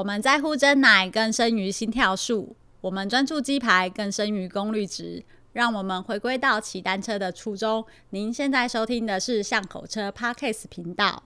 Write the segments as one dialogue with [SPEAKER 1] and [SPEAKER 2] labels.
[SPEAKER 1] 我们在乎真奶更胜于心跳数，我们专注鸡排更胜于功率值。让我们回归到骑单车的初衷。您现在收听的是巷口车 parkas 频道。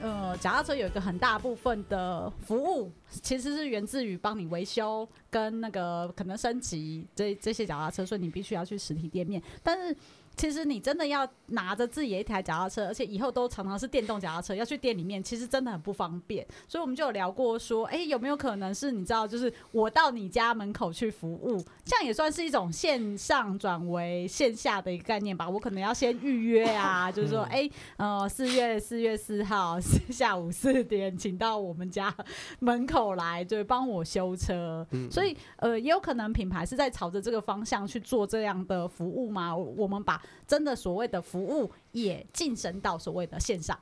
[SPEAKER 1] 呃，脚踏车有一个很大部分的服务，其实是源自于帮你维修跟那个可能升级这这些脚踏车，所以你必须要去实体店面，但是。其实你真的要拿着自己一台脚踏车，而且以后都常常是电动脚踏车，要去店里面，其实真的很不方便。所以我们就有聊过说，哎，有没有可能是你知道，就是我到你家门口去服务，这样也算是一种线上转为线下的一个概念吧？我可能要先预约啊，就是说，哎，呃，四月四月四号下午四点，请到我们家门口来，就帮我修车。所以，呃，也有可能品牌是在朝着这个方向去做这样的服务嘛？我们把真的所谓的服务也晋升到所谓的线上，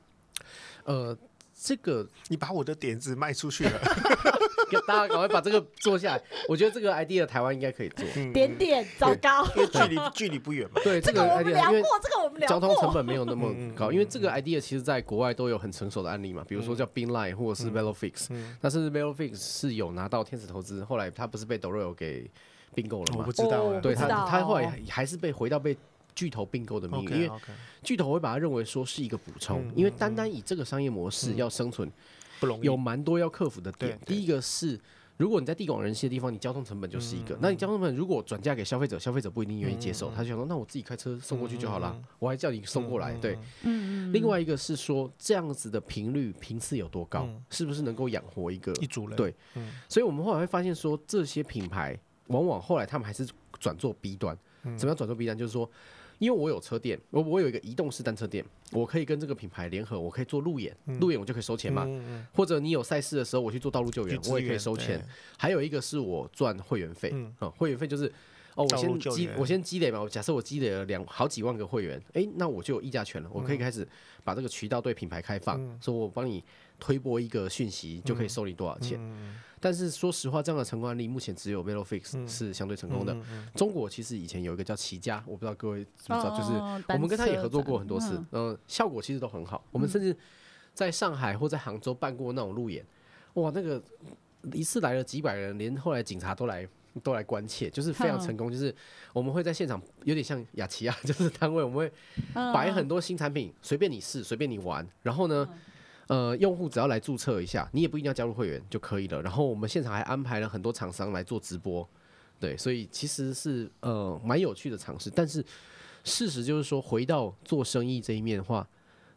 [SPEAKER 2] 呃，这个
[SPEAKER 3] 你把我的点子卖出去了，
[SPEAKER 2] 大家赶快把这个做下来。我觉得这个 idea 台湾应该可以做，
[SPEAKER 1] 点点糟糕，
[SPEAKER 3] 因为距离距离不远嘛。
[SPEAKER 2] 对，这个我们聊
[SPEAKER 1] 过这个我们聊过，
[SPEAKER 2] 交通成本没有那么高，因为这个 idea 其实在国外都有很成熟的案例嘛，比如说叫 Binline 或者是 VeloFix，但是 VeloFix 是有拿到天使投资，后来他不是被 Doroyeo 给并购了吗？
[SPEAKER 3] 我不知道，
[SPEAKER 2] 对他他后来还是被回到被。巨头并购的命运，因为巨头会把它认为说是一个补充，因为单单以这个商业模式要生存不容易，有蛮多要克服的点。第一个是，如果你在地广人稀的地方，你交通成本就是一个，那你交通成本如果转嫁给消费者，消费者不一定愿意接受，他就想说，那我自己开车送过去就好了，我还叫你送过来，对。另外一个是说，这样子的频率频次有多高，是不是能够养活一个
[SPEAKER 3] 一组人？
[SPEAKER 2] 对，所以我们后来会发现说，这些品牌往往后来他们还是转做 B 端，怎么样转做 B 端？就是说。因为我有车店，我我有一个移动式单车店，我可以跟这个品牌联合，我可以做路演，路演我就可以收钱嘛。或者你有赛事的时候，我去做道路救援，我也可以收钱。还有一个是我赚会员费，啊，会员费就是哦，我先积我先积累嘛。我假设我积累了两好几万个会员，诶，那我就有议价权了，我可以开始把这个渠道对品牌开放，说我帮你推播一个讯息，就可以收你多少钱。但是说实话，这样的成功案例目前只有 VeloFix 是相对成功的。中国其实以前有一个叫齐家，我不知道各位知不知道，就是我们跟他也合作过很多次，嗯，效果其实都很好。我们甚至在上海或在杭州办过那种路演，哇，那个一次来了几百人，连后来警察都来都来关切，就是非常成功。就是我们会在现场有点像雅琪啊，就是摊位，我们会摆很多新产品，随便你试，随便你玩，然后呢。呃，用户只要来注册一下，你也不一定要加入会员就可以了。然后我们现场还安排了很多厂商来做直播，对，所以其实是呃蛮有趣的尝试。但是事实就是说，回到做生意这一面的话，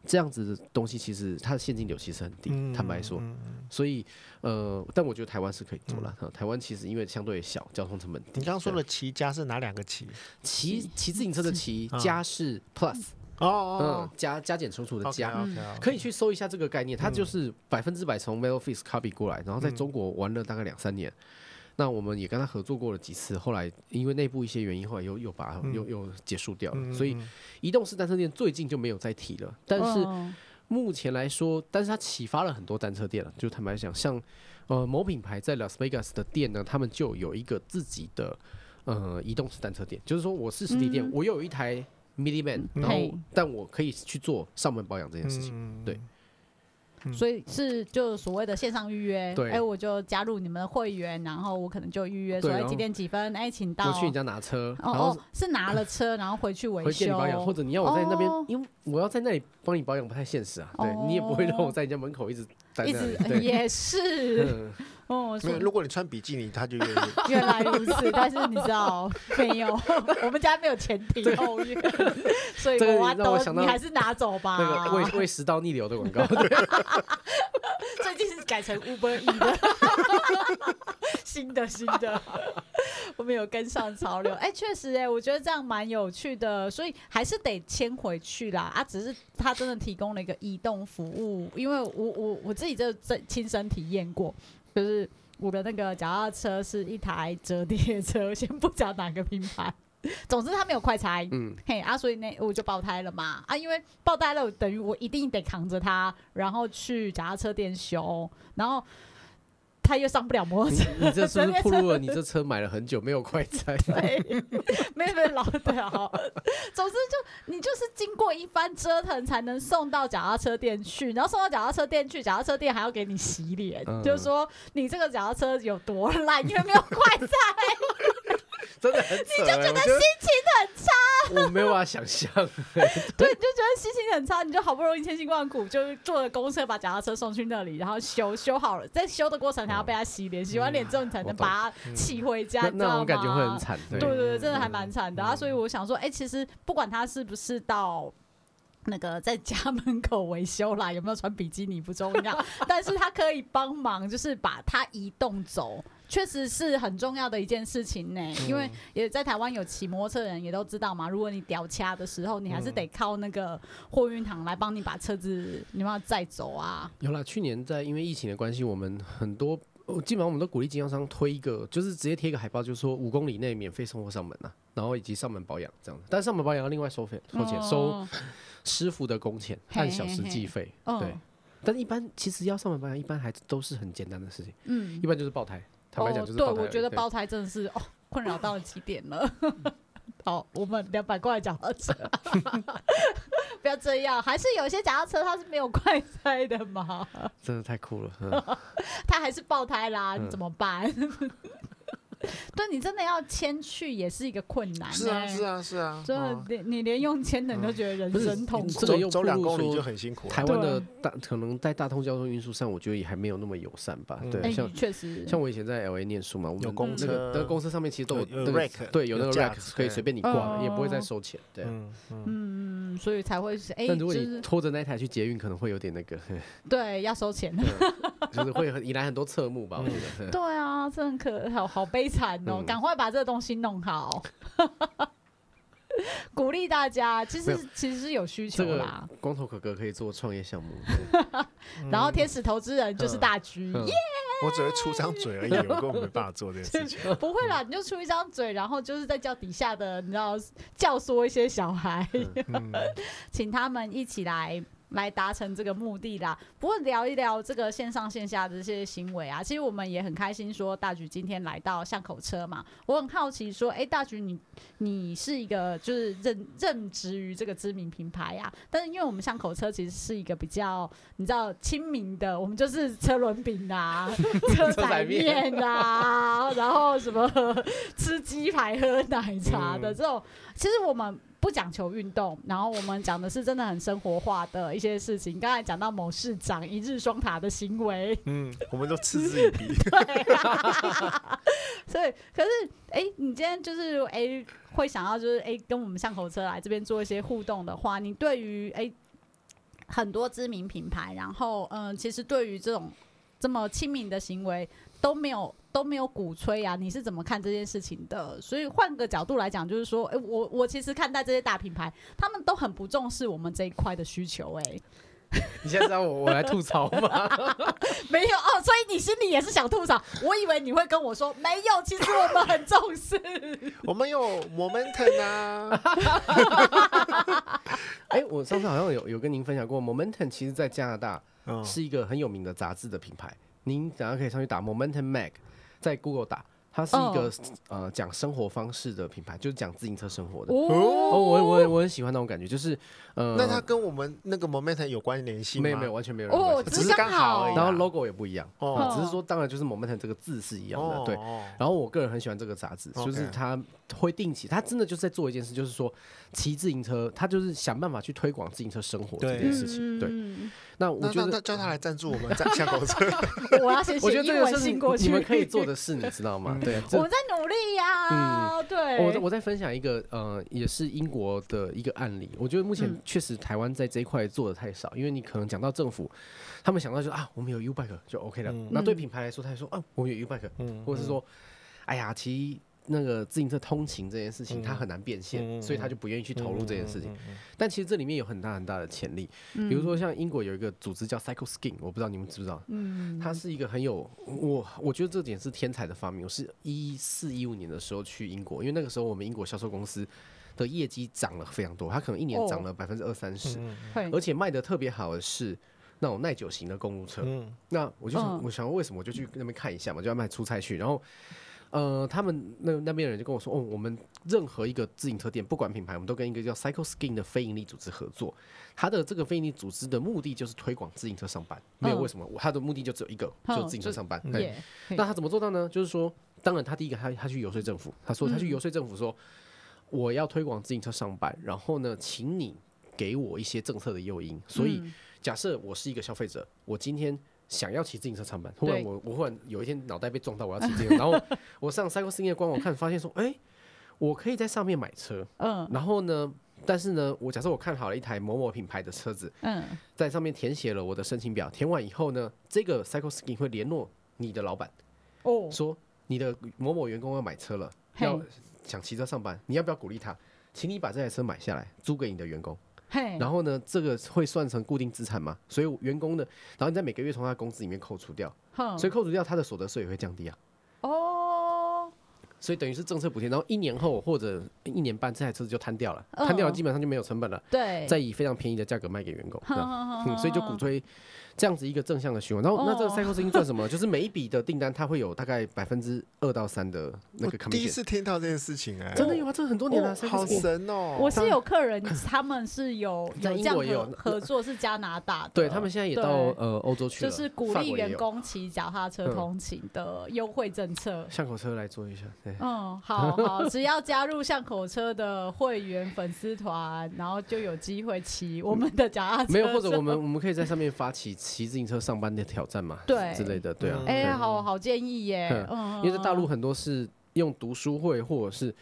[SPEAKER 2] 这样子的东西其实它的现金流其实很低，嗯、坦白说。所以呃，但我觉得台湾是可以做了。嗯、台湾其实因为相对小，交通成本低。
[SPEAKER 3] 你刚刚说的骑家是哪两个骑？
[SPEAKER 2] 骑骑自行车的骑，家是 Plus。
[SPEAKER 3] 哦，
[SPEAKER 2] 嗯，加加减乘除的加，可以去搜一下这个概念，它就是百分之百从 VeloFix copy 过来，然后在中国玩了大概两三年，那我们也跟他合作过了几次，后来因为内部一些原因，后来又又把它又又结束掉了，所以移动式单车店最近就没有再提了。但是目前来说，但是它启发了很多单车店了，就坦白讲，像呃某品牌在 Las Vegas 的店呢，他们就有一个自己的呃移动式单车店，就是说我是实体店，我又有一台。Minivan，然后但我可以去做上门保养这件事情，对，
[SPEAKER 1] 所以是就所谓的线上预约，哎，我就加入你们的会员，然后我可能就预约说几点几分，哎，请到。
[SPEAKER 2] 我去你家拿车，
[SPEAKER 1] 然后是拿了车，然后回去维修。
[SPEAKER 2] 保养，或者你要我在那边，因为我要在那里帮你保养不太现实啊，对你也不会让我在你家门口一直待着，
[SPEAKER 1] 也是。哦，
[SPEAKER 3] 没有，如果你穿比基尼，他就愿意。
[SPEAKER 1] 原来如此，但是你知道没有？我们家没有前庭后院，所以我都你还是拿走吧。
[SPEAKER 2] 那个胃胃食道逆流的广告，
[SPEAKER 1] 最近是改成 Uber E 的，新的新的，我们有跟上潮流。哎，确实，哎，我觉得这样蛮有趣的，所以还是得迁回去啦。啊，只是他真的提供了一个移动服务，因为我我我自己这这亲身体验过。就是我的那个脚踏车是一台折叠车，先不讲哪个品牌，总之它没有快拆，嗯，嘿啊，所以那我就爆胎了嘛，啊，因为爆胎了，等于我一定得扛着它，然后去脚踏车店修，然后他又上不了摩托车。
[SPEAKER 2] 你这是不是暴露了？你这车买了很久没有快拆？
[SPEAKER 1] 对，没有没有老的好。总之就你就是经过一番折腾才能送到脚踏车店去，然后送到脚踏车店去，脚踏车店还要给你洗脸，嗯、就是说你这个脚踏车有多烂，因为没有快拆。
[SPEAKER 2] 真的很扯，
[SPEAKER 1] 你就觉得心情很差，
[SPEAKER 2] 我，我没有办法想象。
[SPEAKER 1] 对，你就觉得心情很差，你就好不容易千辛万苦就坐了公车把脚踏车送去那里，然后修修好了，在修的过程还要被他洗脸，哦、洗完脸之后你才能把它骑回家，
[SPEAKER 2] 嗯、那种感觉会很惨。
[SPEAKER 1] 对对对，真的还蛮惨的啊！所以我想说，哎、欸，其实不管他是不是到。那个在家门口维修啦，有没有穿比基尼不重要，但是他可以帮忙，就是把它移动走，确实是很重要的一件事情呢。因为也在台湾有骑摩托车的人也都知道嘛，如果你掉卡的时候，你还是得靠那个货运行来帮你把车子你要载走啊。
[SPEAKER 2] 有啦，去年在因为疫情的关系，我们很多基本上我们都鼓励经销商推一个，就是直接贴一个海报，就是说五公里内免费送货上门啊，然后以及上门保养这样子，但上门保养要另外收费收钱。收。哦师傅的工钱按小时计费，对，但一般其实要上门保养，一般还都是很简单的事情，嗯，一般就是爆胎，坦白讲就是爆胎。
[SPEAKER 1] 对，我觉得爆胎真的是哦，困扰到了极点了。好，我们两百块脚踏车，不要这样，还是有些脚踏车它是没有快拆的嘛？
[SPEAKER 2] 真的太酷了，
[SPEAKER 1] 它还是爆胎啦，你怎么办？对，你真的要牵去也是一个困难。
[SPEAKER 3] 是啊，是啊，是啊。
[SPEAKER 1] 真的，连你连用牵的你都觉得人生痛苦。
[SPEAKER 3] 走走两公里就很辛苦。
[SPEAKER 2] 台湾的大可能在大通交通运输上，我觉得也还没有那么友善吧。对，像确实，像我以前在 LA 念书嘛，我们公车那个公车上面其实都有那个对，有那个 rack 可以随便你挂，也不会再收钱。对，
[SPEAKER 1] 嗯，所以才会是哎。
[SPEAKER 2] 但如果你拖着那台去捷运，可能会有点那个。对，
[SPEAKER 1] 要收钱。
[SPEAKER 2] 就是会引来很多侧目吧，我觉得。
[SPEAKER 1] 对啊，这很可好好悲惨哦，赶快把这个东西弄好。鼓励大家，其实其实是有需求啦。
[SPEAKER 2] 光头哥哥可以做创业项目，
[SPEAKER 1] 然后天使投资人就是大橘耶。
[SPEAKER 3] 我只会出张嘴而已，我根本没办法做这件事情。
[SPEAKER 1] 不会啦，你就出一张嘴，然后就是在叫底下的，你知道教唆一些小孩，请他们一起来。来达成这个目的啦。不过聊一聊这个线上线下的这些行为啊，其实我们也很开心。说大橘今天来到巷口车嘛，我很好奇说，哎，大橘你你是一个就是任任职于这个知名品牌啊，但是因为我们巷口车其实是一个比较你知道亲民的，我们就是车轮饼啊、车仔面啊，然后什么吃鸡排、喝奶茶的这种，其实我们。不讲求运动，然后我们讲的是真的很生活化的一些事情。刚才讲到某市长一日双塔的行为，
[SPEAKER 3] 嗯，我们都嗤之以鼻。
[SPEAKER 1] 对，所以可是哎，你今天就是哎会想要就是哎跟我们巷口车来这边做一些互动的话，你对于哎很多知名品牌，然后嗯，其实对于这种这么亲民的行为都没有。都没有鼓吹啊，你是怎么看这件事情的？所以换个角度来讲，就是说，哎、欸，我我其实看待这些大品牌，他们都很不重视我们这一块的需求、欸。哎，
[SPEAKER 2] 你现在知道我我来吐槽吗？
[SPEAKER 1] 没有哦，所以你心里也是想吐槽。我以为你会跟我说没有，其实我们很重视。
[SPEAKER 3] 我们有 Momentum 啊。
[SPEAKER 2] 哎、欸，我上次好像有有跟您分享过，Momentum 其实在加拿大是一个很有名的杂志的品牌。您等下可以上去打 Momentum Mag。在 Google 打，它是一个、oh. 呃讲生活方式的品牌，就是讲自行车生活的。哦、oh，我我我很喜欢那种感觉，就是呃，
[SPEAKER 3] 那它跟我们那个 Momentum 有关联性吗？
[SPEAKER 2] 没有没有，完全没有关系
[SPEAKER 1] ，oh,
[SPEAKER 2] 只是刚好而已。然后 logo 也不一样，oh. 呃、只是说当然就是 Momentum 这个字是一样的，oh. 对。然后我个人很喜欢这个杂志，oh. 就是它会定期，它真的就是在做一件事，就是说骑自行车，它就是想办法去推广自行车生活这件事情，对。对那我觉得
[SPEAKER 3] 叫他来赞助我们巷口车，
[SPEAKER 1] 我要写写英文信过去。
[SPEAKER 2] 你们可以做 的事，你知道吗？对，
[SPEAKER 1] 我们在努力呀。对，
[SPEAKER 2] 我我再分享一个呃，也是英国的一个案例。我觉得目前确实台湾在这一块做的太少，因为你可能讲到政府，他们想到就啊，我们有 U-Bike 就 OK 了。那对品牌来说，他说啊，我们有 U-Bike，或者是说，哎呀，其实。那个自行车通勤这件事情，他很难变现，嗯、所以他就不愿意去投入这件事情。嗯嗯嗯嗯、但其实这里面有很大很大的潜力，嗯、比如说像英国有一个组织叫 Cycle Skin，我不知道你们知不知道？嗯，它是一个很有我我觉得这点是天才的发明。我是一四一五年的时候去英国，因为那个时候我们英国销售公司的业绩涨了非常多，它可能一年涨了百分之二三十，而且卖的特别好的是。那种耐久型的公路车。
[SPEAKER 3] 嗯，
[SPEAKER 2] 那我就想，
[SPEAKER 1] 嗯
[SPEAKER 2] 我想为什么我就去那边看一下嘛，就要卖出差去，然后。呃，他们那那边的人就跟我说，哦，我们任何一个自行车店，不管品牌，我们都跟一个叫 Cycle Skin 的非营利组织合作。他的这个非营利组织的目的就是推广自行车上班，没有为什么，他的目的就只有一个，
[SPEAKER 1] 嗯
[SPEAKER 2] 就自行车上班。
[SPEAKER 1] 对，
[SPEAKER 2] 那他怎么做到呢？就是说，当然他第一个他他去游说政府，他说他去游说政府说，我要推广自行车上班，然后呢，请你给我一些政策的诱因。所以假设我是一个消费者，我今天。想要骑自行车上班，忽然我我忽然有一天脑袋被撞到，我要骑自行车，然后我上 Cycle Skin 的官网看，发现说，哎、欸，我可以在上面买车，嗯，然后呢，但是呢，我假设我看好了一台某某品牌的车子，嗯，在上面填写了我的申请表，填完以后呢，这个 Cycle Skin 会联络你的老板，哦，说你的某某员工要买车了，要想骑车上班，你要不要鼓励他，请你把这台车买下来，租给你的员工。然后呢，这个会算成固定资产嘛？所以员工的，然后你在每个月从他工资里面扣除掉，所以扣除掉他的所得税也会降低啊。哦，所以等于是政策补贴，然后一年后或者一年半，这台车子就摊掉了，摊掉了基本上就没有成本了。对，再以非常便宜的价格卖给员工，嗯，所以就鼓吹。这样子一个正向的循环，然后那这个 Cycle Skin 赚什么？就是每一笔的订单，它会有大概百分之二到三的那个。
[SPEAKER 3] 第一次听到这件事情哎，
[SPEAKER 2] 真的有啊，这很多年了，
[SPEAKER 3] 好神哦！
[SPEAKER 1] 我是有客人，他们是有有这样合作，是加拿大的，
[SPEAKER 2] 对他们现在也到呃欧洲去了，
[SPEAKER 1] 就是鼓励员工骑脚踏车通勤的优惠政策。
[SPEAKER 2] 巷口车来做一下，对，
[SPEAKER 1] 嗯，好好，只要加入巷口车的会员粉丝团，然后就有机会骑我们的脚踏车。
[SPEAKER 2] 没有，或者我们我们可以在上面发起。骑自行车上班的挑战嘛，对之类的，对啊，
[SPEAKER 1] 哎、欸，好好建议耶，
[SPEAKER 2] 嗯，因为在大陆很多是用读书会，或者是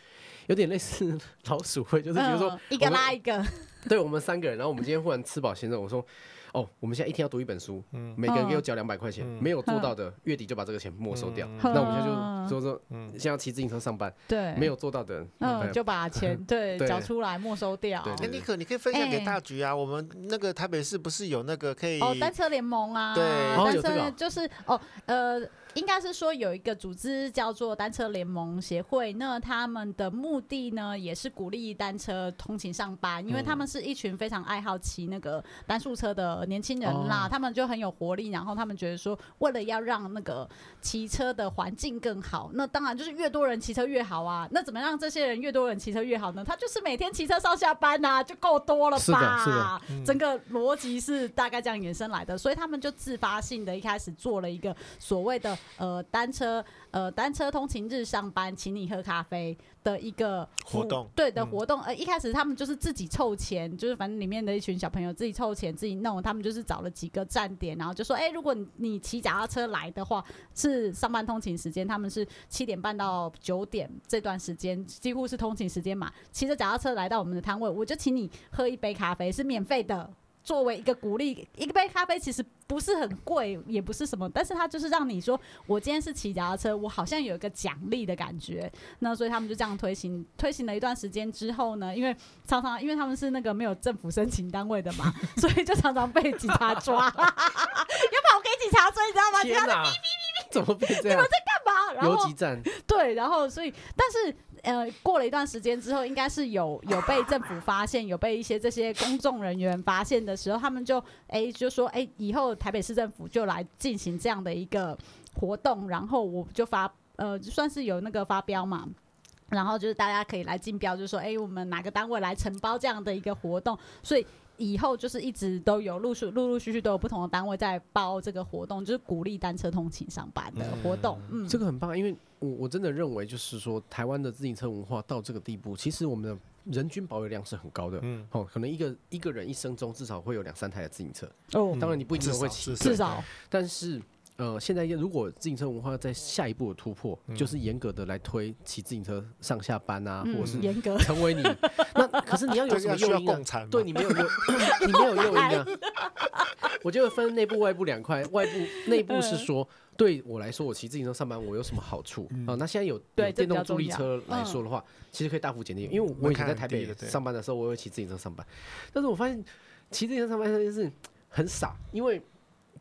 [SPEAKER 2] 有点类似老鼠会，就是比如说、嗯、
[SPEAKER 1] 一个拉一个，
[SPEAKER 2] 对我们三个人，然后我们今天忽然吃饱闲着，我说。哦，我们现在一天要读一本书，每个人给我交两百块钱，没有做到的月底就把这个钱没收掉。那我们现在就说说，现在要骑自行车上班，对，没有做到的，
[SPEAKER 1] 嗯，就把钱 对缴出来没收掉。
[SPEAKER 3] 哎，尼克，你可以分享给大局啊。我们那个台北市不是有那个可以
[SPEAKER 1] 哦单车联盟啊？
[SPEAKER 3] 对，
[SPEAKER 1] 单车就是哦呃。应该是说有一个组织叫做单车联盟协会，那他们的目的呢，也是鼓励单车通勤上班，因为他们是一群非常爱好骑那个单速车的年轻人啦，他们就很有活力，然后他们觉得说，为了要让那个骑车的环境更好，那当然就是越多人骑车越好啊。那怎么让这些人越多人骑车越好呢？他就是每天骑车上下班呐，就够多了吧？是的，是的，整个逻辑是大概这样延伸来的，所以他们就自发性的一开始做了一个所谓的。呃，单车呃，单车通勤日上班，请你喝咖啡的一个
[SPEAKER 3] 活动，
[SPEAKER 1] 对的活动。呃，一开始他们就是自己凑钱，就是反正里面的一群小朋友自己凑钱自己弄，他们就是找了几个站点，然后就说，哎、欸，如果你你骑脚踏车来的话，是上班通勤时间，他们是七点半到九点这段时间几乎是通勤时间嘛，骑着脚踏车来到我们的摊位，我就请你喝一杯咖啡，是免费的。作为一个鼓励，一个杯咖啡其实不是很贵，也不是什么，但是它就是让你说，我今天是骑脚踏车，我好像有一个奖励的感觉。那所以他们就这样推行，推行了一段时间之后呢，因为常常因为他们是那个没有政府申请单位的嘛，所以就常常被警察抓，要跑给警察追，你知道吗？
[SPEAKER 2] 天哪！怎么变这样？
[SPEAKER 1] 你们在干嘛？然后
[SPEAKER 2] 游击战。
[SPEAKER 1] 对，然后所以，但是。呃，过了一段时间之后，应该是有有被政府发现，有被一些这些公众人员发现的时候，他们就哎、就说哎、以后台北市政府就来进行这样的一个活动，然后我就发呃，就算是有那个发飙嘛，然后就是大家可以来竞标，就是说哎、我们哪个单位来承包这样的一个活动，所以。以后就是一直都有陆续、陆陆续续都有不同的单位在包这个活动，就是鼓励单车通勤上班的活动。嗯，
[SPEAKER 2] 这个很棒，因为我我真的认为，就是说台湾的自行车文化到这个地步，其实我们的人均保有量是很高的。嗯，哦，可能一个一个人一生中至少会有两三台的自行车。哦，当然你不一定会骑，
[SPEAKER 1] 至少，
[SPEAKER 2] 但是。呃，现在如果自行车文化在下一步的突破，嗯、就是严格的来推骑自行车上下班啊，嗯、或者是严格。成为你 那，可是你要有什么诱因啊？对，你没有诱，你没有诱因啊。我就分内部外部两块，外部内部是说，对我来说，我骑自行车上班，我有什么好处？啊、嗯。呃？那现在有，有电动助力车来说的话，其实可以大幅减低，因为我以前在台北上班的时候，我会骑自行车上班，但是我发现骑自行车上班这件事很傻，因为。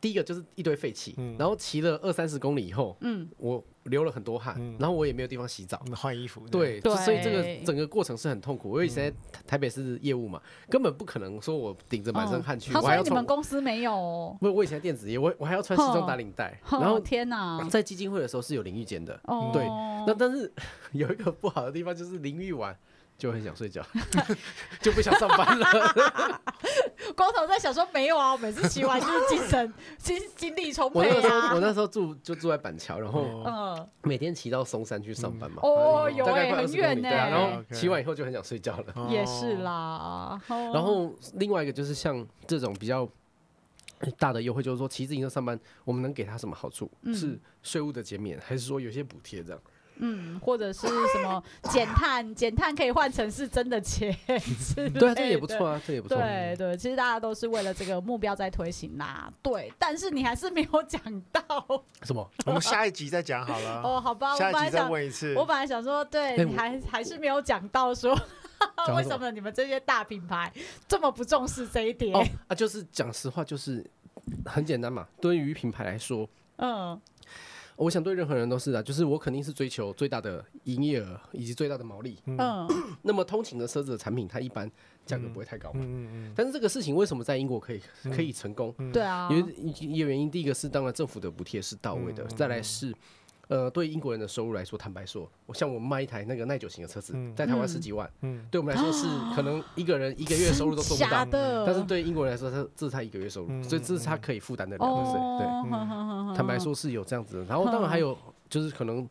[SPEAKER 2] 第一个就是一堆废气，嗯、然后骑了二三十公里以后，嗯，我流了很多汗，然后我也没有地方洗澡，
[SPEAKER 3] 换衣服。
[SPEAKER 2] 对，所以这个整个过程是很痛苦。我以前在台北是业务嘛，根本不可能说我顶着满身汗去。
[SPEAKER 1] 我还要你们公司没有？
[SPEAKER 2] 不是，我以前在电子业，我我还要穿西装打领带。然后
[SPEAKER 1] 天哪，
[SPEAKER 2] 在基金会的时候是有淋浴间的。对，那但是 有一个不好的地方就是淋浴完。就很想睡觉，就不想上班了。
[SPEAKER 1] 光头在想说没有啊，我每次骑完就是精神 精精力充沛啊。
[SPEAKER 2] 我那时候我那时候住就住在板桥，然后嗯，每天骑到松山去上班嘛。
[SPEAKER 1] 哦，有哎，很远呢。
[SPEAKER 2] 然后骑完以后就很想睡觉了。
[SPEAKER 1] 也是啦。
[SPEAKER 2] 然后另外一个就是像这种比较大的优惠，就是说骑自行车上班，我们能给他什么好处？是税务的减免，还是说有些补贴这样？
[SPEAKER 1] 嗯，或者是什么减碳，减碳可以换成是真的钱，
[SPEAKER 2] 对啊，这也不错啊，这也不错。
[SPEAKER 1] 对对，其实大家都是为了这个目标在推行啦。对，但是你还是没有讲到
[SPEAKER 2] 什么？
[SPEAKER 3] 我们下一集再讲好了。
[SPEAKER 1] 哦，好吧，
[SPEAKER 3] 下一集再问一次。
[SPEAKER 1] 我本来想说，对，你还还是没有讲到说，为什么你们这些大品牌这么不重视这一点？
[SPEAKER 2] 哦啊，就是讲实话，就是很简单嘛。对于品牌来说，嗯。我想对任何人都是啊，就是我肯定是追求最大的营业额以及最大的毛利。嗯，那么通勤的车子的产品，它一般价格不会太高嘛。嗯嗯，但是这个事情为什么在英国可以可以成功？
[SPEAKER 1] 对啊，
[SPEAKER 2] 因为一个原因，第一个是当然政府的补贴是到位的，再来是。呃，对英国人的收入来说，坦白说，我像我们卖一台那个耐久型的车子，在台湾十几万，嗯，对我们来说是可能一个人一个月收入都做不到，但是对英国人来说，他这是他一个月收入，所以这是他可以负担的两个税，对，坦白说是有这样子的，然后当然还有就是可能。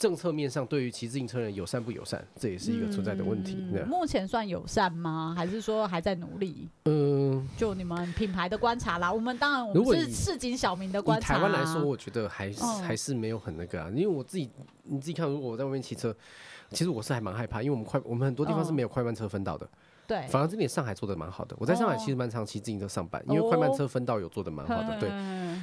[SPEAKER 2] 政策面上，对于骑自行车人友善不友善，这也是一个存在的问题。
[SPEAKER 1] 嗯、目前算友善吗？还是说还在努力？嗯，就你们品牌的观察啦。我们当然，我们是市井小民的观察。
[SPEAKER 2] 台湾来说，我觉得还是、嗯、还是没有很那个啊。因为我自己，你自己看，如果我在外面骑车，其实我是还蛮害怕，因为我们快，我们很多地方是没有快慢车分道的。嗯对，反而这点上海做的蛮好的。我在上海其实蛮常骑自行车上班，因为快慢车分道有做的蛮好的。对，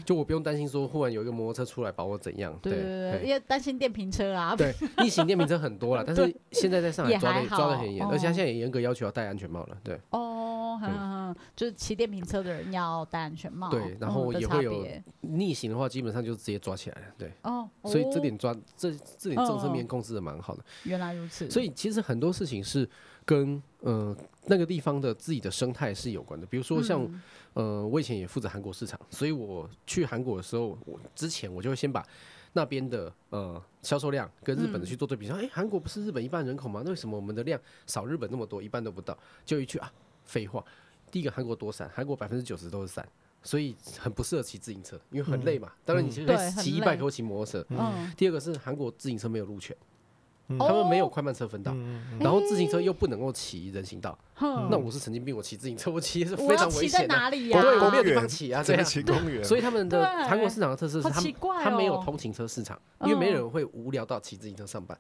[SPEAKER 2] 就我不用担心说忽然有一个摩托车出来把我怎样。对对对，
[SPEAKER 1] 因为担心电瓶车啊。
[SPEAKER 2] 对，逆行电瓶车很多了，但是现在在上海抓的抓的很严，而且他现在也严格要求要戴安全帽了。对。
[SPEAKER 1] 哦，就是骑电瓶车的人要戴安全帽。
[SPEAKER 2] 对，然后也会有逆行的话，基本上就直接抓起来了。对。哦。所以这点抓这这点政策面控制的蛮好的。
[SPEAKER 1] 原来如此。
[SPEAKER 2] 所以其实很多事情是跟呃。那个地方的自己的生态是有关的，比如说像，嗯、呃，我以前也负责韩国市场，所以我去韩国的时候，我之前我就会先把那边的呃销售量跟日本的去做对比，说，哎，韩国不是日本一半人口吗？那为什么我们的量少日本那么多，一半都不到？就一句啊，废话，第一个韩国多山，韩国百分之九十都是山，所以很不适合骑自行车，因为很累嘛。当然你其实骑一百可骑摩托车。嗯。第二个是韩国自行车没有路权。他们没有快慢车分道，然后自行车又不能够骑人行道。那我是神经病，我骑自行车，我骑的是非常危险的。对，我没有地方骑啊，这样骑公园。所以他们的韩国市场的特色是，他们他没有通勤车市场，因为没人会无聊到骑自行车上班。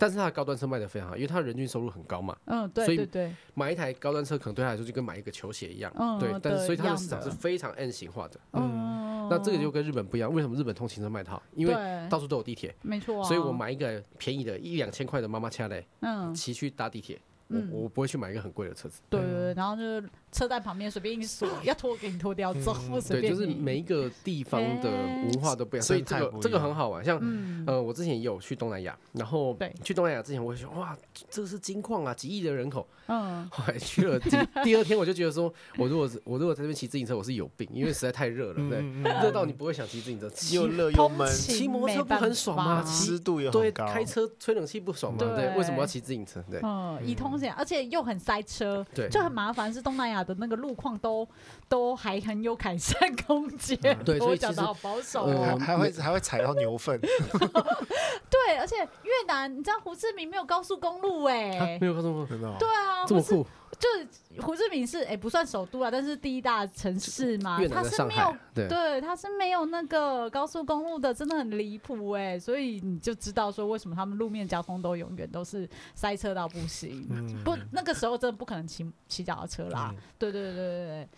[SPEAKER 2] 但是他的高端车卖的非常好，因为他人均收入很高嘛。嗯，对，所以买一台高端车可能对他来说就跟买一个球鞋一样。对，但是所以他的市场是非常 N 型化的。嗯。那这个就跟日本不一样，为什么日本通勤车卖得好？因为到处都有地铁，没错。所以我买一个便宜的一两千块的妈妈车嘞，嗯，骑去搭地铁，我我不会去买一个很贵的车子。
[SPEAKER 1] 对对对，然后就是车在旁边随便一锁，要脱给你脱掉走，
[SPEAKER 2] 对，就是每一个地方的文化都不一样，所以这个这个很好玩。像呃，我之前也有去东南亚，然后去东南亚之前我会说哇，这是金矿啊，几亿的人口。嗯，后来去了第第二天，我就觉得说，我如果我如果在这边骑自行车，我是有病，因为实在太热了，对，热到你不会想骑自行车，又热又闷，骑摩托车不很爽吗？
[SPEAKER 3] 湿度又
[SPEAKER 2] 对，开车吹冷气不爽吗？对，为什么要骑自行车？对，
[SPEAKER 1] 嗯，以通勤，而且又很塞车，对，就很麻烦。是东南亚的那个路况都都还很有改善 空间，
[SPEAKER 2] 对，所以讲
[SPEAKER 1] 的好保守，
[SPEAKER 3] 哦。还会还会踩到牛粪，
[SPEAKER 1] 对，而且越南，你知道胡志明没有高速公路哎，
[SPEAKER 2] 没有高速公路，
[SPEAKER 1] 对啊。
[SPEAKER 2] 这么酷，
[SPEAKER 1] 就胡志明是哎，不算首都啊，但是第一大城市嘛，它是没有对，它是没有那个高速公路的，真的很离谱哎，所以你就知道说为什么他们路面交通都永远都是塞车到不行，不那个时候真的不可能骑骑脚踏车啦，对对对对对，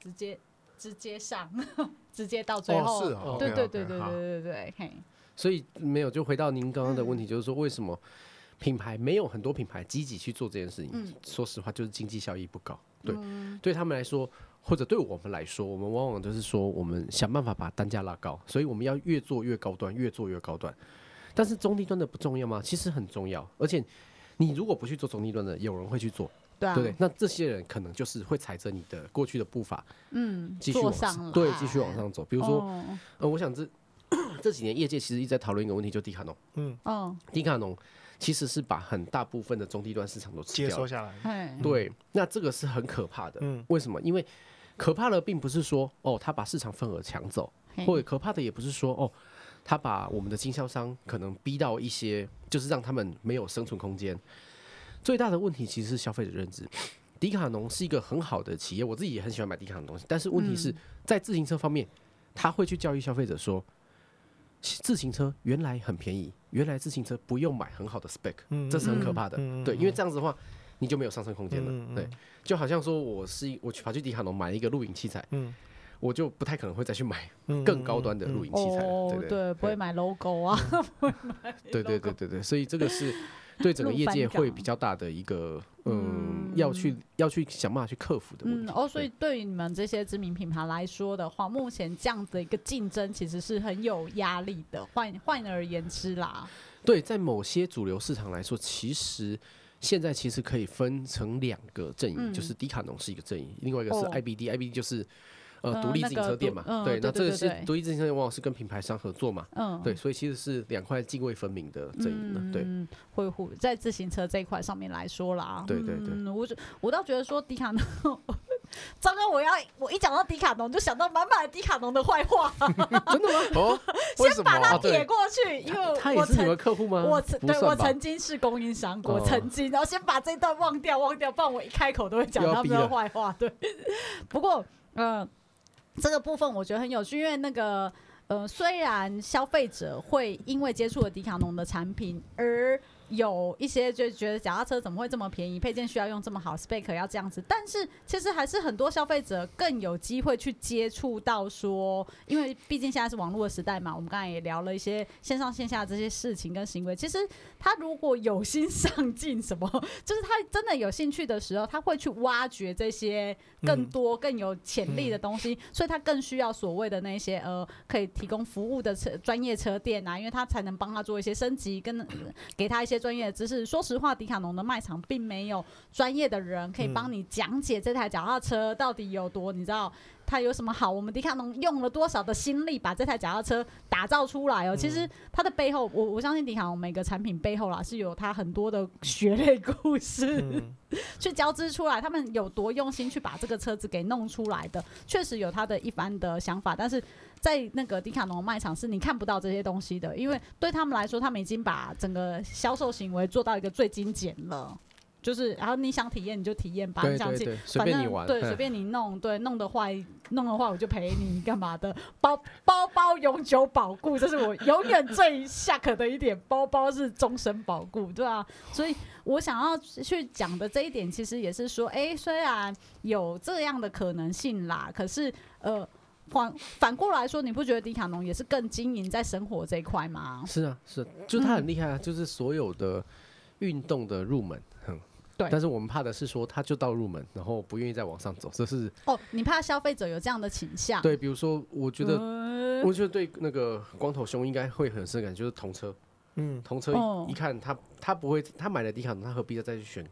[SPEAKER 1] 直接直接上，直接到最后，对对对对对对对嘿，
[SPEAKER 2] 所以没有就回到您刚刚的问题，就是说为什么？品牌没有很多品牌积极去做这件事情，嗯、说实话就是经济效益不高。对，嗯、对他们来说，或者对我们来说，我们往往就是说，我们想办法把单价拉高，所以我们要越做越高端，越做越高端。但是中低端的不重要吗？其实很重要，而且你如果不去做中低端的，有人会去做，
[SPEAKER 1] 对啊，
[SPEAKER 2] 对，那这些人可能就是会踩着你的过去的步伐，
[SPEAKER 1] 嗯，
[SPEAKER 2] 继续往
[SPEAKER 1] 上，
[SPEAKER 2] 对，继续往上走。比如说，
[SPEAKER 1] 哦、
[SPEAKER 2] 呃，我想这这几年业界其实一直在讨论一个问题，就迪卡侬，嗯，
[SPEAKER 1] 哦，
[SPEAKER 2] 迪卡侬其实是把很大部分的中低端市场都吃掉
[SPEAKER 3] 接收下来，
[SPEAKER 2] 对，那这个是很可怕的，嗯，为什么？因为可怕的并不是说哦，他把市场份额抢走，或者可怕的也不是说哦。他把我们的经销商可能逼到一些，就是让他们没有生存空间。最大的问题其实是消费者认知。迪卡侬是一个很好的企业，我自己也很喜欢买迪卡侬东西。但是问题是在自行车方面，他会去教育消费者说，自行车原来很便宜，原来自行车不用买很好的 spec，这是很可怕的。对，因为这样子的话，你就没有上升空间了。对，就好像说我是我去跑去迪卡侬买一个录影器材。我就不太可能会再去买更高端的录影器材了，对对对，
[SPEAKER 1] 不会买 logo 啊，
[SPEAKER 2] 对对对对对，所以这个是对整个业界会比较大的一个嗯，要去要去想办法去克服的问题。
[SPEAKER 1] 哦，所以对于你们这些知名品牌来说的话，目前这样的一个竞争其实是很有压力的。换换而言之啦，
[SPEAKER 2] 对，在某些主流市场来说，其实现在其实可以分成两个阵营，就是迪卡侬是一个阵营，另外一个是 IBD，IBD 就是。呃，独立自行车店嘛，对，那这个是独立自行车店，往往是跟品牌商合作嘛，嗯，对，所以其实是两块泾渭分明的阵营呢，对，
[SPEAKER 1] 会互在自行车这一块上面来说啦，
[SPEAKER 2] 对对对，
[SPEAKER 1] 我我倒觉得说迪卡侬，糟糕，我要我一讲到迪卡侬就想到满满的迪卡侬的坏话，
[SPEAKER 2] 真的吗？哦，
[SPEAKER 1] 先把它撇过去，因为
[SPEAKER 2] 他也是你们客户吗？
[SPEAKER 1] 我曾对我曾经是供应商，我曾经，然后先把这段忘掉忘掉，不然我一开口都会讲他们的坏话，对，不过嗯。这个部分我觉得很有趣，因为那个呃，虽然消费者会因为接触了迪卡侬的产品而。有一些就觉得脚踏车怎么会这么便宜，配件需要用这么好，spec 要这样子，但是其实还是很多消费者更有机会去接触到说，因为毕竟现在是网络的时代嘛，我们刚才也聊了一些线上线下这些事情跟行为。其实他如果有心上进，什么 就是他真的有兴趣的时候，他会去挖掘这些更多更有潜力的东西，所以他更需要所谓的那些呃可以提供服务的车专业车店啊，因为他才能帮他做一些升级，跟给他一些。专业知识，说实话，迪卡侬的卖场并没有专业的人可以帮你讲解这台脚踏车到底有多，你知道它有什么好？我们迪卡侬用了多少的心力把这台脚踏车打造出来哦？其实它的背后，我我相信迪卡侬每个产品背后啦是有它很多的血泪故事 去交织出来。他们有多用心去把这个车子给弄出来的，确实有他的一番的想法，但是。在那个迪卡侬卖场是你看不到这些东西的，因为对他们来说，他们已经把整个销售行为做到一个最精简了。就是，然后你想体验你就体验吧，你想去，
[SPEAKER 2] 随便你玩，
[SPEAKER 1] 对，随便你弄，对，弄的坏，弄的话我就赔你干嘛的？包包包永久保固，这是我永远最 shock 的一点，包包是终身保固，对啊。所以我想要去讲的这一点，其实也是说，哎，虽然有这样的可能性啦，可是呃。反反过来说，你不觉得迪卡侬也是更经营在生活这一块吗？
[SPEAKER 2] 是啊，是，就是他很厉害啊，嗯、就是所有的运动的入门，哼，对。但是我们怕的是说，他就到入门，然后不愿意再往上走，这是
[SPEAKER 1] 哦，你怕消费者有这样的倾向？
[SPEAKER 2] 对，比如说，我觉得，嗯、我觉得对那个光头兄应该会很深感，就是同车，嗯，同车一,一看他，他不会，他买了迪卡侬，他何必再去选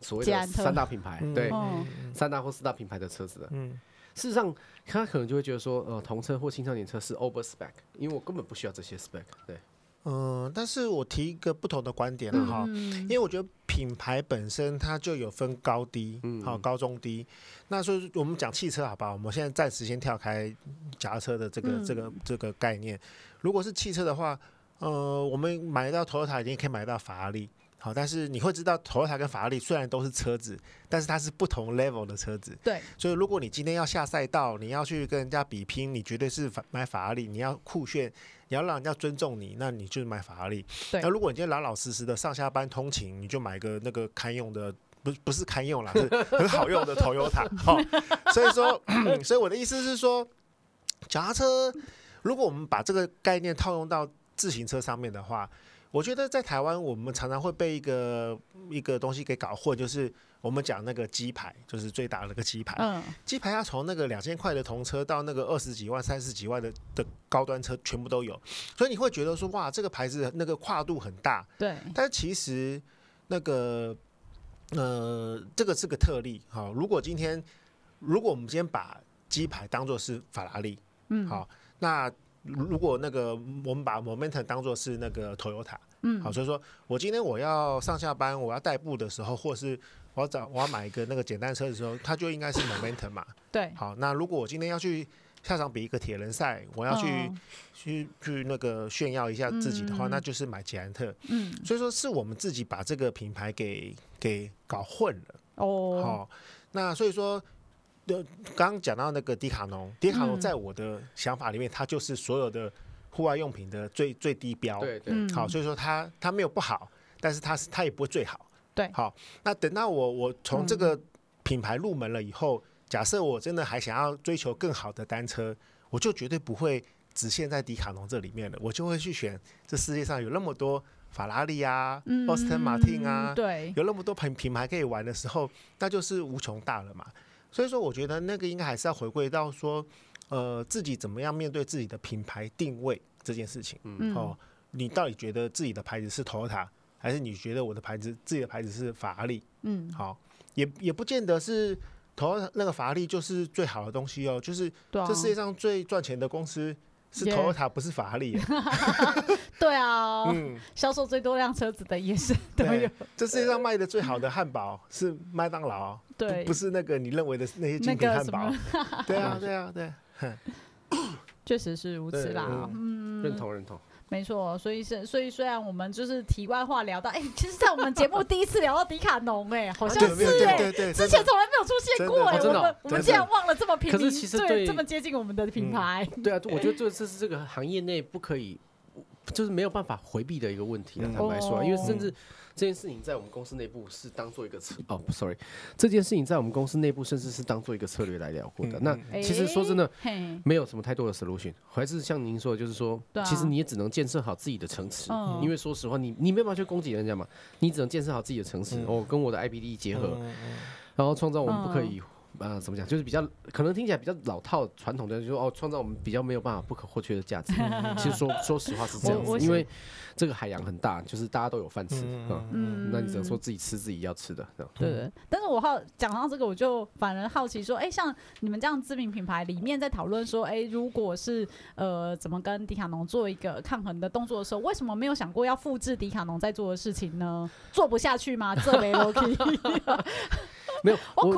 [SPEAKER 2] 所谓的三大品牌？对，嗯、三大或四大品牌的车子的，嗯。事实上，他可能就会觉得说，呃，童车或青少年车是 over spec，因为我根本不需要这些 spec。对，
[SPEAKER 3] 嗯，但是我提一个不同的观点了哈，嗯、因为我觉得品牌本身它就有分高低，嗯，好，高中低。那所以我们讲汽车，好不好，我们现在暂时先跳开脚踏车的这个、嗯、这个这个概念。如果是汽车的话，呃，我们买到 Toyota 已经可以买到法拉利。好，但是你会知道，Toyota 跟法拉利虽然都是车子，但是它是不同 level 的车子。
[SPEAKER 1] 对。
[SPEAKER 3] 所以如果你今天要下赛道，你要去跟人家比拼，你绝对是买法拉利。你要酷炫，你要让人家尊重你，那你就买法拉利。对。那如果你今天老老实实的上下班通勤，你就买个那个堪用的，不不是堪用啦，是 很好用的 Toyota。好，所以说，所以我的意思是说，脚踏车，如果我们把这个概念套用到自行车上面的话。我觉得在台湾，我们常常会被一个一个东西给搞混，就是我们讲那个鸡排，就是最大的那个鸡排。嗯，鸡排要从那个两千块的童车到那个二十几万、三十几万的的高端车，全部都有。所以你会觉得说，哇，这个牌子那个跨度很大。
[SPEAKER 1] 对。
[SPEAKER 3] 但其实那个呃，这个是个特例。好，如果今天如果我们今天把鸡排当做是法拉利，嗯，好，那。如果那个我们把 Momentum 当做是那个 Toyota，嗯，好，所以说我今天我要上下班，我要代步的时候，或是我要找我要买一个那个简单车的时候，它就应该是 Momentum 嘛。
[SPEAKER 1] 对。
[SPEAKER 3] 好，那如果我今天要去下场比一个铁人赛，我要去、哦、去去那个炫耀一下自己的话，嗯、那就是买捷安特。嗯。所以说是我们自己把这个品牌给给搞混了。哦。好，那所以说。刚刚讲到那个迪卡侬，迪卡侬在我的想法里面，它就是所有的户外用品的最最低标。对对。好，所以说它它没有不好，但是它是它也不会最好。
[SPEAKER 1] 对。
[SPEAKER 3] 好，那等到我我从这个品牌入门了以后，假设我真的还想要追求更好的单车，我就绝对不会只限在迪卡侬这里面了，我就会去选这世界上有那么多法拉利啊、奥斯汀马丁啊，
[SPEAKER 1] 对，
[SPEAKER 3] 有那么多品品牌可以玩的时候，那就是无穷大了嘛。所以说，我觉得那个应该还是要回归到说，呃，自己怎么样面对自己的品牌定位这件事情。嗯，哦，你到底觉得自己的牌子是 Toyota，还是你觉得我的牌子自己的牌子是法拉利？嗯，好，也也不见得是 Toyota 那个法拉利就是最好的东西哦，就是这世界上最赚钱的公司是 Toyota，不是法拉利。
[SPEAKER 1] 对啊，嗯，销售最多辆车子的也是都有。
[SPEAKER 3] 这世界上卖的最好的汉堡是麦当劳。对，不是那个你认为的那些精品汉堡。对啊，对啊，对，
[SPEAKER 1] 确实是如此啦。嗯，
[SPEAKER 2] 认同认同，
[SPEAKER 1] 没错。所以是，所以虽然我们就是题外话聊到，哎，其实，在我们节目第一次聊到迪卡侬，哎，好像是哎，之前从来没有出现过，哎，我们我们竟然忘了这么平民，对，这么接近我们的品牌。
[SPEAKER 2] 对啊，我觉得 这这是这个行业内不可以，就是没有办法回避的一个问题啊。坦白说，因为甚至。这件事情在我们公司内部是当做一个策哦，sorry，这件事情在我们公司内部甚至是当做一个策略来聊过的。嗯、那其实说真的，欸、没有什么太多的 solution，还是像您说的，就是说，啊、其实你也只能建设好自己的城池，嗯、因为说实话，你你没办法去攻击人家嘛，你只能建设好自己的城池，嗯、哦，跟我的 IBD 结合，嗯、然后创造我们不可以。呃，怎么讲？就是比较可能听起来比较老套传统的，就是说哦，创造我们比较没有办法不可或缺的价值。其实说说实话是这样子，因为这个海洋很大，就是大家都有饭吃嗯，那你只能说自己吃自己要吃的这样。
[SPEAKER 1] 对，但是我好讲到这个，我就反而好奇说，哎，像你们这样知名品牌里面在讨论说，哎，如果是呃怎么跟迪卡侬做一个抗衡的动作的时候，为什么没有想过要复制迪卡侬在做的事情呢？做不下去吗？这没逻辑。
[SPEAKER 2] 没有，我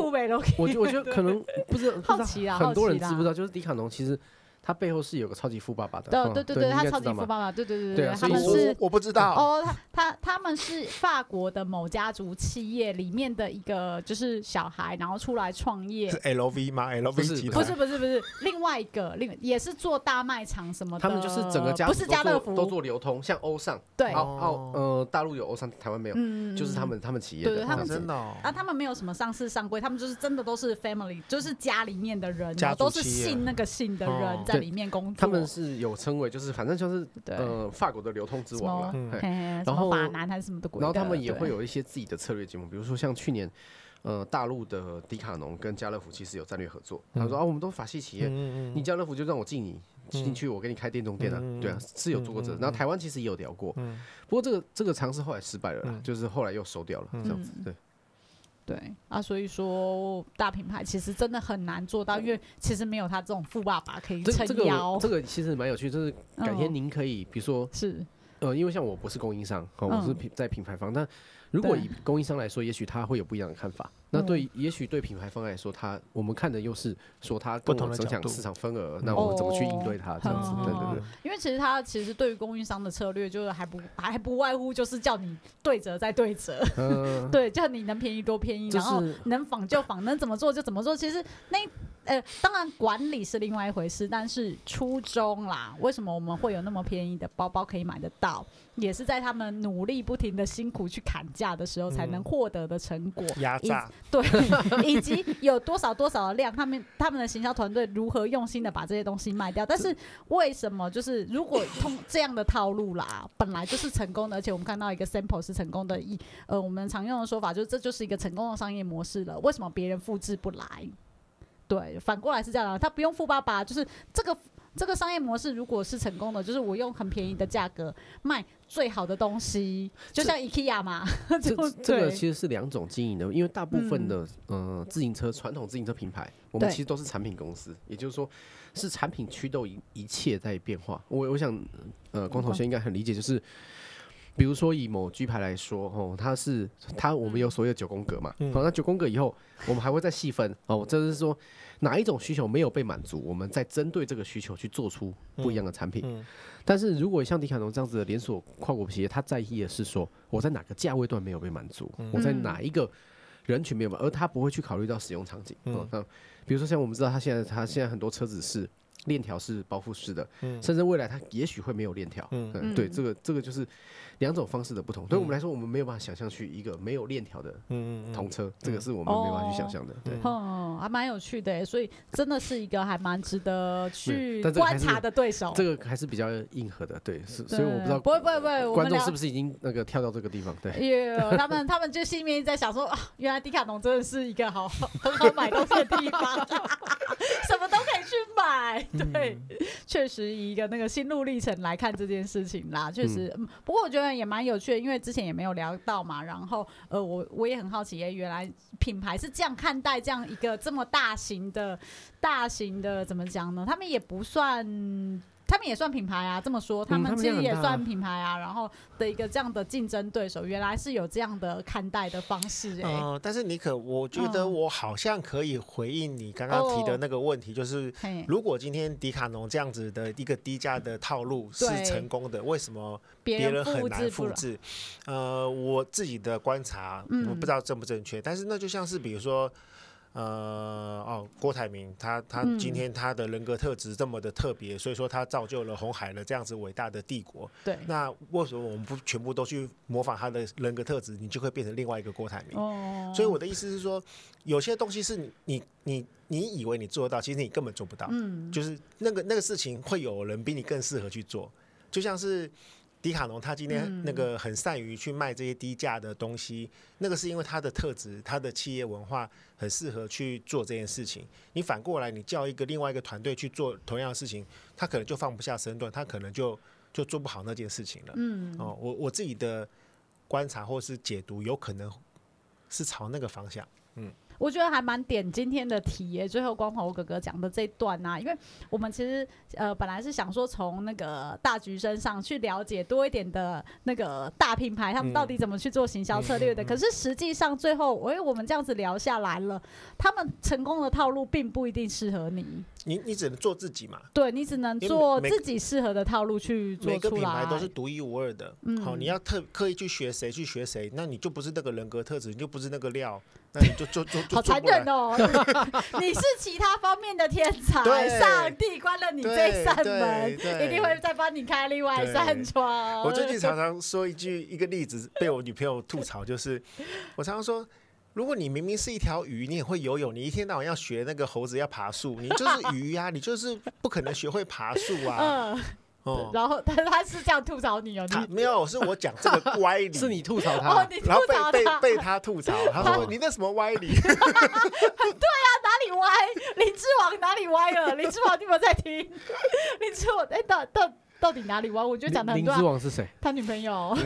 [SPEAKER 1] 我
[SPEAKER 2] 我觉得可能不是好奇啊，很多人知不知道？就是迪卡侬其实。他背后是有个超级富爸爸的，
[SPEAKER 1] 对对对对，他超级富爸爸，对对对对，他们是
[SPEAKER 3] 我不知道
[SPEAKER 1] 哦，他他他们是法国的某家族企业里面的一个就是小孩，然后出来创业。
[SPEAKER 3] 是 LV 吗？LV 集团？
[SPEAKER 1] 不是不是不是，另外一个另也是做大卖场什么的。
[SPEAKER 2] 他们就是整个家
[SPEAKER 1] 不是家乐福
[SPEAKER 2] 都做流通，像欧尚
[SPEAKER 1] 对，
[SPEAKER 2] 哦呃大陆有欧尚，台湾没有，嗯就是他们他们企业的，
[SPEAKER 1] 他们真的啊，他们没有什么上市上柜，他们就是真的都是 family，就是家里面的人，都是姓那个姓的人在里面工作。他们
[SPEAKER 2] 是有称为，就是反正就是呃法国的流通之王了，
[SPEAKER 1] 然后法男还是什么的，
[SPEAKER 2] 然后他们也会有一些自己的策略节目，比如说像去年呃大陆的迪卡侬跟家乐福其实有战略合作，他说啊我们都法系企业，你家乐福就让我进你进去，我给你开电动店啊，对啊是有做过这，然后台湾其实也有聊过，不过这个这个尝试后来失败了，啦就是后来又收掉了这样子，对。
[SPEAKER 1] 对。啊，所以说大品牌其实真的很难做到，因为其实没有他这种富爸爸可以撑腰。
[SPEAKER 2] 这个其实蛮有趣，就是改天您可以，比如说是呃，因为像我不是供应商，我是品在品牌方，但如果以供应商来说，也许他会有不一样的看法。那对，也许对品牌方来说，他我们看的又是说他跟我们争抢市场份额，那我们怎么去应对他这样子？对对对。
[SPEAKER 1] 因为其实他其实对于供应商的策略，就是还不还不外乎就是叫你对折再对折，对，叫你能便宜多便宜，然后能仿就仿，能怎么做就怎么做。其实那呃，当然管理是另外一回事，但是初衷啦，为什么我们会有那么便宜的包包可以买得到？也是在他们努力不停的辛苦去砍价的时候才能获得的成果。
[SPEAKER 3] 压榨、
[SPEAKER 1] 嗯、对，以及有多少多少的量，他们他们的行销团队如何用心的把这些东西卖掉。但是为什么就是如果通这样的套路啦，本来就是成功的，而且我们看到一个 sample 是成功的，一呃我们常用的说法就是这就是一个成功的商业模式了。为什么别人复制不来？对，反过来是这样的，他不用富爸爸，就是这个。这个商业模式如果是成功的，就是我用很便宜的价格卖最好的东西，就像 IKEA 嘛。
[SPEAKER 2] 这这个其实是两种经营的，因为大部分的嗯、呃、自行车传统自行车品牌，我们其实都是产品公司，也就是说是产品驱动一一切在变化。我我想呃光头先应该很理解，就是比如说以某 G 牌来说哦，它是它我们有所谓的九宫格嘛，好、嗯，那九宫格以后我们还会再细分哦，这是说。哪一种需求没有被满足，我们再针对这个需求去做出不一样的产品。嗯嗯、但是如果像迪卡侬这样子的连锁跨国企业，他在意的是说我在哪个价位段没有被满足，嗯、我在哪一个人群没有满，而他不会去考虑到使用场景。嗯，那比如说像我们知道，他现在他现在很多车子是链条是包覆式的，嗯、甚至未来它也许会没有链条。嗯，嗯对，这个这个就是。两种方式的不同，对我们来说，我们没有办法想象去一个没有链条的童车，嗯嗯嗯，这个是我们没有办法去想象的。对，
[SPEAKER 1] 嗯，还蛮有趣的，所以真的是一个还蛮值得去观察的对手。
[SPEAKER 2] 这个还是比较硬核的，对，是，所以我不知道，
[SPEAKER 1] 不会不会不会，
[SPEAKER 2] 观众是不是已经那个跳到这个地方？对，
[SPEAKER 1] 有他们他们就心里面在想说啊，原来迪卡侬真的是一个好很好买东西的地方，什么都可以去买。对，确实以一个那个心路历程来看这件事情啦，确实，不过我觉得。也蛮有趣的，因为之前也没有聊到嘛。然后，呃，我我也很好奇，哎，原来品牌是这样看待这样一个这么大型的、大型的怎么讲呢？他们也不算。他们也算品牌啊，这么说，他们其实也算品牌啊。然后的一个这样的竞争对手，原来是有这样的看待的方式哎、欸。
[SPEAKER 3] 嗯，但是尼可，我觉得我好像可以回应你刚刚提的那个问题，就是如果今天迪卡侬这样子的一个低价的套路是成功的，为什么别人很难复制？呃，我自己的观察，我不知道正不正确，但是那就像是比如说。呃哦，郭台铭他他今天他的人格特质这么的特别，嗯、所以说他造就了红海了这样子伟大的帝国。对，那为什么我们不全部都去模仿他的人格特质，你就会变成另外一个郭台铭？哦，所以我的意思是说，有些东西是你你你你以为你做得到，其实你根本做不到。嗯，就是那个那个事情会有人比你更适合去做，就像是。迪卡侬他今天那个很善于去卖这些低价的东西，嗯、那个是因为他的特质，他的企业文化很适合去做这件事情。你反过来，你叫一个另外一个团队去做同样的事情，他可能就放不下身段，他可能就就做不好那件事情了。嗯，哦，我我自己的观察或是解读，有可能是朝那个方向。嗯。
[SPEAKER 1] 我觉得还蛮点今天的题耶，最后光头哥哥讲的这一段呐、啊，因为我们其实呃本来是想说从那个大局身上去了解多一点的那个大品牌，他们到底怎么去做行销策略的。嗯、可是实际上最后，哎，我们这样子聊下来了，他们成功的套路并不一定适合你。
[SPEAKER 3] 你你只能做自己嘛？
[SPEAKER 1] 对，你只能做自己适合的套路去做出来。
[SPEAKER 3] 每个品牌都是独一无二的。嗯，好，你要特刻意去学谁去学谁，那你就不是那个人格特质，你就不是那个料。那你就就就
[SPEAKER 1] 好残忍哦！你是其他方面的天才，上帝关了你这扇门，一定会再帮你开另外一扇窗。
[SPEAKER 3] 我最近常常说一句一个例子，被我女朋友吐槽，就是我常常说，如果你明明是一条鱼，你也会游泳，你一天到晚要学那个猴子要爬树，你就是鱼呀，你就是不可能学会爬树啊。
[SPEAKER 1] 哦，然后他他是这样吐槽你哦，
[SPEAKER 3] 你没有，是我讲这个歪理，
[SPEAKER 2] 是 你吐槽他，
[SPEAKER 3] 然后被被被他吐槽，他说你那什么歪理？对
[SPEAKER 1] 啊，哪里歪？林之王哪里歪了？林之王你有没有在听？林之王哎，到到。到底哪里玩？我觉得讲的很对。林之
[SPEAKER 2] 王是谁？
[SPEAKER 1] 他女朋友。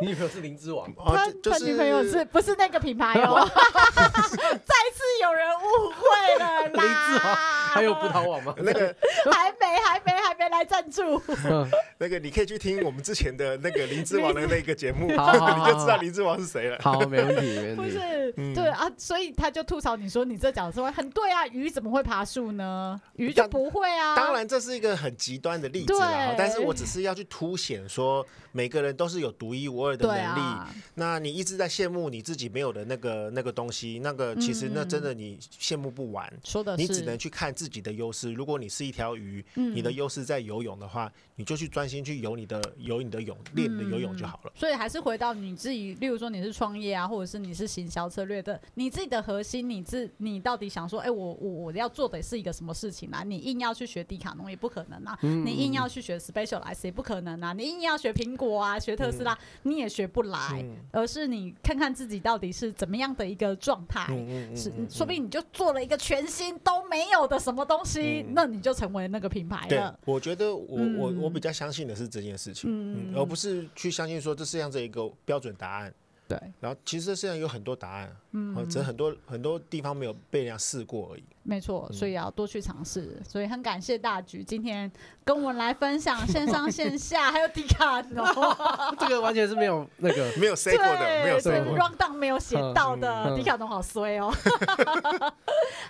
[SPEAKER 2] 你女朋友是林之王。
[SPEAKER 1] 他他女朋友是不是那个品牌哦？再次有人误会了啦。林之王
[SPEAKER 2] 还有葡萄网吗？
[SPEAKER 3] 那个
[SPEAKER 1] 还没还没还没来赞助。
[SPEAKER 3] 那个你可以去听我们之前的那个林之王的那个节目，你就知道林之王是谁了。
[SPEAKER 2] 好，没问题，没问题。
[SPEAKER 1] 不是。嗯、对啊，所以他就吐槽你说你这角色会很对啊，鱼怎么会爬树呢？鱼就不会啊。
[SPEAKER 3] 当然这是一个很极端的例子啦，但是我只是要去凸显说每个人都是有独一无二的能力。啊、那你一直在羡慕你自己没有的那个那个东西，那个其实那真的你羡慕不完。
[SPEAKER 1] 说的是，
[SPEAKER 3] 你只能去看自己的优势。如果你是一条鱼，嗯、你的优势在游泳的话，你就去专心去游你的游你的泳，练你的游泳就好了。
[SPEAKER 1] 所以还是回到你自己，例如说你是创业啊，或者是你是行销策略的，你自己的核心，你自你到底想说，哎、欸，我我我要做的是一个什么事情啊？你硬要去学迪卡侬也不可能啊，嗯、你硬要去学 Specialized 也不可能啊，你硬要学苹果啊，学特斯拉、嗯、你也学不来，嗯、而是你看看自己到底是怎么样的一个状态，嗯、是说不定你就做了一个全新都没有的什么东西，嗯、那你就成为那个品牌了。
[SPEAKER 3] 对，我觉得我、嗯、我我比较相信的是这件事情，嗯嗯、而不是去相信说这是这样子一个标准答案。
[SPEAKER 1] 对，
[SPEAKER 3] 然后其实这世上有很多答案，嗯，只是很多很多地方没有被人家试过而已。
[SPEAKER 1] 没错，所以要多去尝试。所以很感谢大局今天跟我们来分享 线上线下还有迪卡侬，
[SPEAKER 2] 这个完全是没有 那个
[SPEAKER 3] 没有 say 过的，没有 say 过
[SPEAKER 1] ，rundown 没有写到的，迪卡侬好衰哦。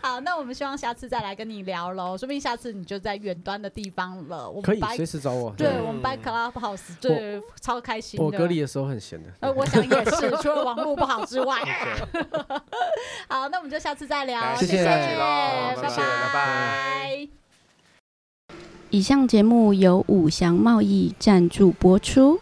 [SPEAKER 1] 好，那我们希望下次再来跟你聊喽，说不定下次你就在远端的地方了。我们
[SPEAKER 2] 可以随时找我。
[SPEAKER 1] 对，我们 by Clubhouse，对，超开心。
[SPEAKER 2] 我隔离的时候很闲的。
[SPEAKER 1] 呃，我想也是，除了网络不好之外。好，那我们就下次再聊，谢谢。拜拜拜拜！以上节目由五祥贸易赞助播出。